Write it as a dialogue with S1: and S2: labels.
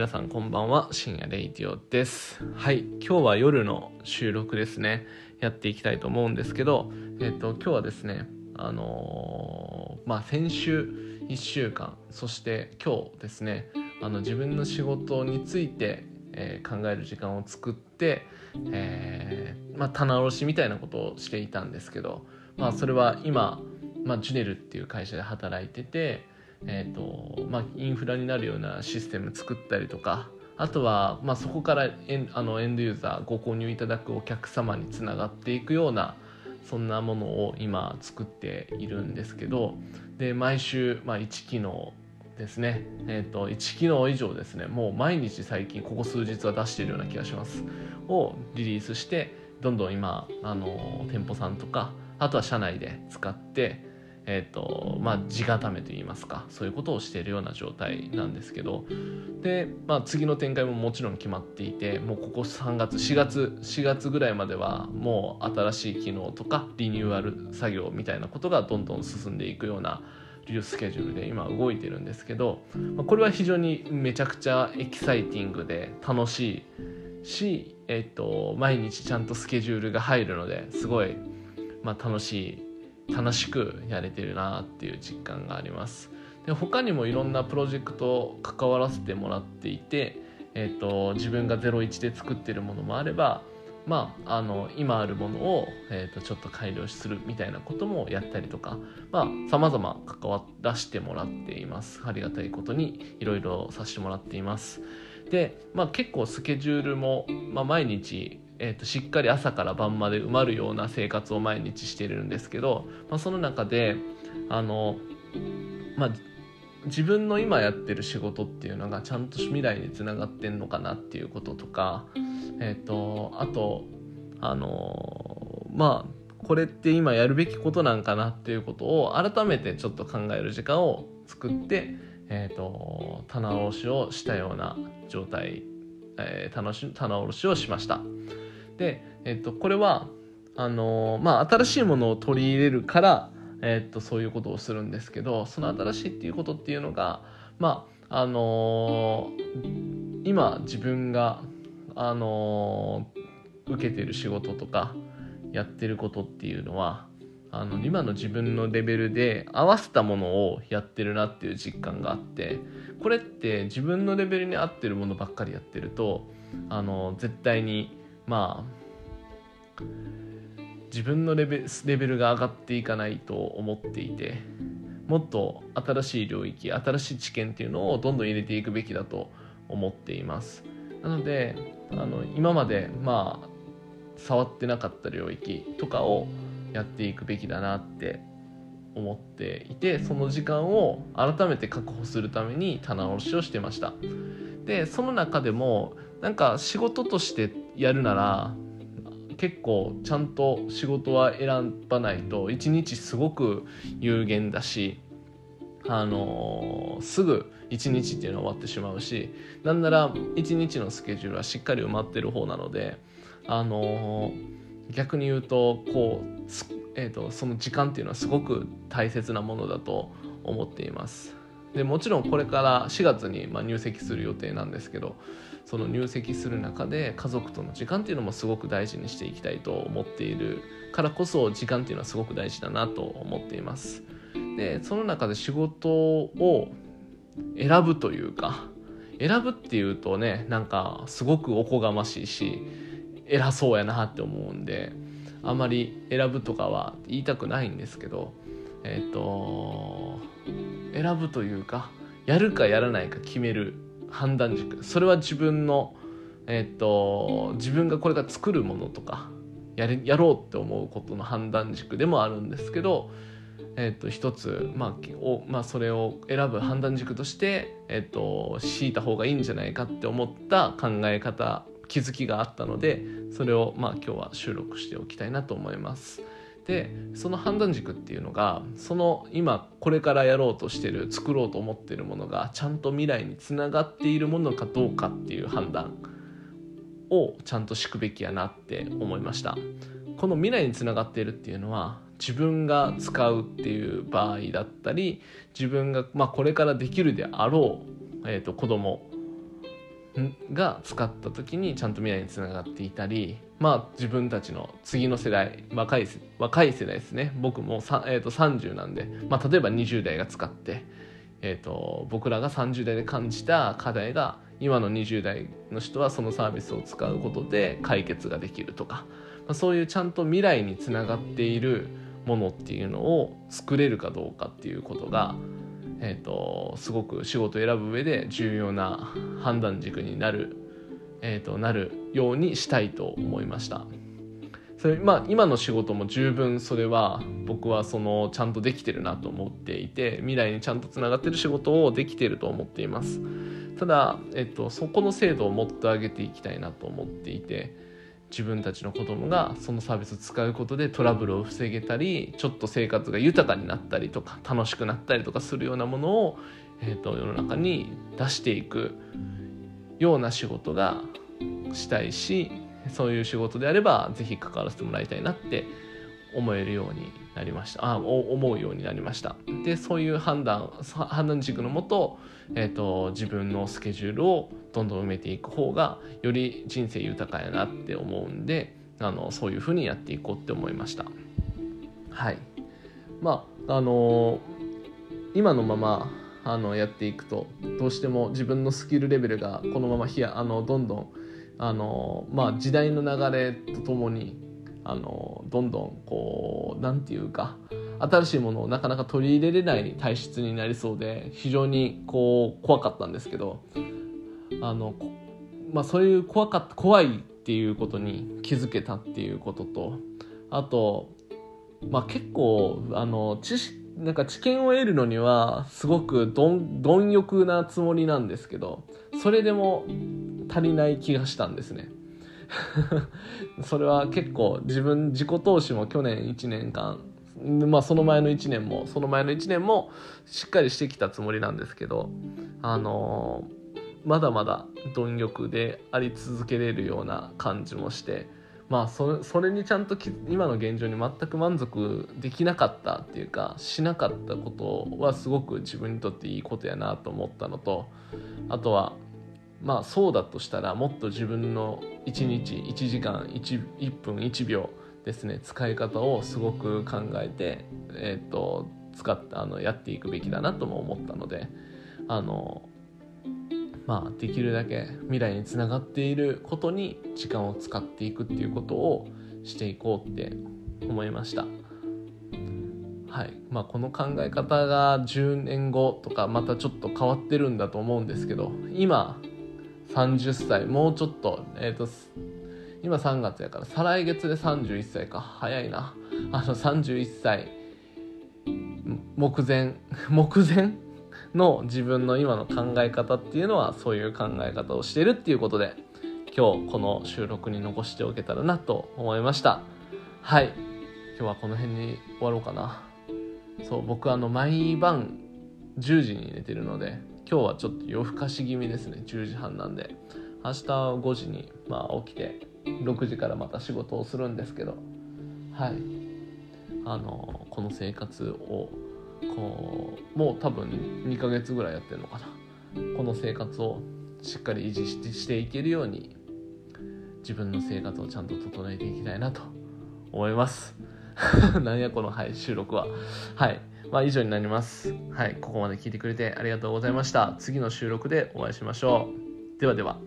S1: 皆さんこんばんは。深夜レイディオです。はい今日は夜の収録ですね。やっていきたいと思うんですけどえっ、と今日はですねあのーまあ先週1週間そして今日ですねあの自分の仕事について、えー考える時間を作って、えまあ、棚卸しみたいなことをしていたんですけど、まあ、それは今、まあ、ジュネルっていう会社で働いてて、えーとまあ、インフラになるようなシステム作ったりとかあとは、まあ、そこからエンあのエンドユーザーご購入いただくお客様につながっていくようなそんなものを今作っているんですけどで毎週、まあ、1機能ですね、えー、と1機能以上ですね。もう毎日最近ここ数日は出しているような気がします。をリリースしてどんどん今あの店舗さんとかあとは社内で使ってえーとまあ、地固めといいますかそういうことをしているような状態なんですけどで、まあ、次の展開ももちろん決まっていてもうここ3月4月4月ぐらいまではもう新しい機能とかリニューアル作業みたいなことがどんどん進んでいくようなリュースケジュールで今動いてるんですけど、まあ、これは非常にめちゃくちゃエキサイティングで楽しいし、えっと毎日ちゃんとスケジュールが入るのですごい、まあ、楽しい楽しくやれてるなっていう実感があります。で他にもいろんなプロジェクト関わらせてもらっていて、えー、と自分が01で作ってるものもあればまあ、あの今あるものを、えー、とちょっと改良するみたいなこともやったりとかさまざ、ま関わらせてもらっています。ありがたいことにいろいろさせてもらっています。で、まあ、結構スケジュールも、まあ、毎日えー、としっかり朝から晩まで埋まるような生活を毎日してるんですけど、まあ、その中であの、まあ、自分の今やってる仕事っていうのがちゃんと未来につながってんのかなっていうこととか、えー、とあとあのまあこれって今やるべきことなんかなっていうことを改めてちょっと考える時間を作って、えー、と棚卸しをしたような状態、えー、棚卸しをしました。で、えっと、これはあのまあ、新しいものを取り入れるから、えっと、そういうことをするんですけどその新しいっていうことっていうのが、まああの今自分が、あの受けてる仕事とかやってることっていうのはあの今の自分のレベルで合わせたものをやってるなっていう実感があってこれって自分のレベルに合ってるものばっかりやってるとあの絶対にまあ自分のレベレベルが上がっていかないと思っていてもっと新しい領域新しい知見っていうのをどんどん入れていくべきだと思っています。なのであの今までまあ触ってなかった領域とかをやっていくべきだなって思っていてその時間を改めて確保するために棚卸しをしてました。でその中でもなんか仕事としてやるなら結構ちゃんと仕事は選ばないと一日すごく有限だしあのーすぐ一日っていうのは終わってしまうしなんなら一日のスケジュールはしっかり埋まってる方なのであのー逆に言うとこうえー、とその時間っていうのはすごく大切なものだと思っています。でもちろんこれから4月にまあ入籍する予定なんですけどその入籍する中で家族との時間っていうのもすごく大事にしていきたいと思っているからこそ時間っていうのはすごく大事だなと思っています。でその中で仕事を選ぶというか選ぶっていうとねなんかすごくおこがましいし偉そうやなって思うんであまり選ぶとかは言いたくないんですけどえっ、と選ぶというかやるかやらないか決める判断軸それは自分のえっ、と自分がこれから作るものとかやれやろうって思うことの判断軸でもあるんですけどえっと一つ、まあおまあ、それを選ぶ判断軸として、えっと敷いた方がいいんじゃないかって思った考え方気づきがあったのでそれを、まあ、今日は収録しておきたいなと思います。でその判断軸っていうのがその今これからやろうとしてる作ろうと思ってるものがちゃんと未来につながっているものかどうかっていう判断をちゃんと敷くべきやなって思いました。この未来につながっているっていうのは自分が使うっていう場合だったり自分が、まあ、これからできるであろう、えー、と子供が使った時にちゃんと未来につながっていたりまあ自分たちの次の世代若い若い世代ですね。僕も、えー、と30なんで、まあ、例えば20代が使って、えー、と僕らが30代で感じた課題が今の20代の人はそのサービスを使うことで解決ができるとか、まあ、そういうちゃんと未来につながっているものっていうのを作れるかどうかっていうことがえーと、すごく仕事を選ぶ上で重要な判断軸になる,、えーと、なるようにしたいと思いました。それ、まあ、今の仕事も十分それは僕はそのちゃんとできてるなと思っていて未来にちゃんとつながってる仕事をできてると思っています。ただ、えっと、そこの精度をもっと上げていきたいなと思っていて自分たちの子供がそのサービスを使うことでトラブルを防げたりちょっと生活が豊かになったりとか楽しくなったりとかするようなものを、えーと、世の中に出していくような仕事がしたいしそういう仕事であれば是非関わらせてもらいたいなって思えるようになりました。あ思うようになりました。でそういう判断判断軸のもと,、えーと、自分のスケジュールをどんどん埋めていく方がより人生豊かやなって思うんであのそういうふうにやっていこうって思いました。はい。まああの今のままあのやっていくとどうしても自分のスキルレベルがこのままひやあのどんどんあの、まあ、時代の流れとともにあのどんどんこう何て言うか新しいものをなかなか取り入れれない体質になりそうで非常にこう怖かったんですけどあの、まあ、そういう怖かった怖いっていうことに気づけたっていうこととあと、まあ、結構あの知識なんか知見を得るのにはすごく貪欲なつもりなんですけどそれでも足りない気がしたんですね。それは結構自分自己投資も去年1年間まあその前の1年もその前の1年もしっかりしてきたつもりなんですけどあのまだまだ貪欲であり続けれるような感じもしてまあそそれにちゃんと今の現状に全く満足できなかったっていうかしなかったことはすごく自分にとっていいことやなと思ったのとあとはまあそうだとしたらもっと自分の1日1時間 1, 1分1秒ですね使い方をすごく考えて、えーと、使ってあのやっていくべきだなとも思ったのであのまあできるだけ未来につながっていることに時間を使っていくっていうことをしていこうって思いました。はいまあ、この考え方が10年後とかまたちょっと変わってるんだと思うんですけど今30歳もうちょっとえっ、ー、と今3月やから再来月で31歳か。早いな。あの31歳。目前 目前？の自分の今の考え方っていうのはそういう考え方をしてるっていうことで今日この収録に残しておけたらなと思いました。はい。今日はこの辺に終わろうかな。そう僕あの毎晩10時に寝てるので今日はちょっと夜更かし気味ですね。10時半なんで。明日5時にまあ起きて6時からまた仕事をするんですけどはいあのこの生活をこうもう多分2ヶ月ぐらいやってるのかなこの生活をしっかり維持していけるように自分の生活をちゃんと整えていきたいなと思います なんやこの、はい、収録ははいまあ、以上になります。はい、ここまで聞いてくれてありがとうございました。次の収録でお会いしましょう。ではでは。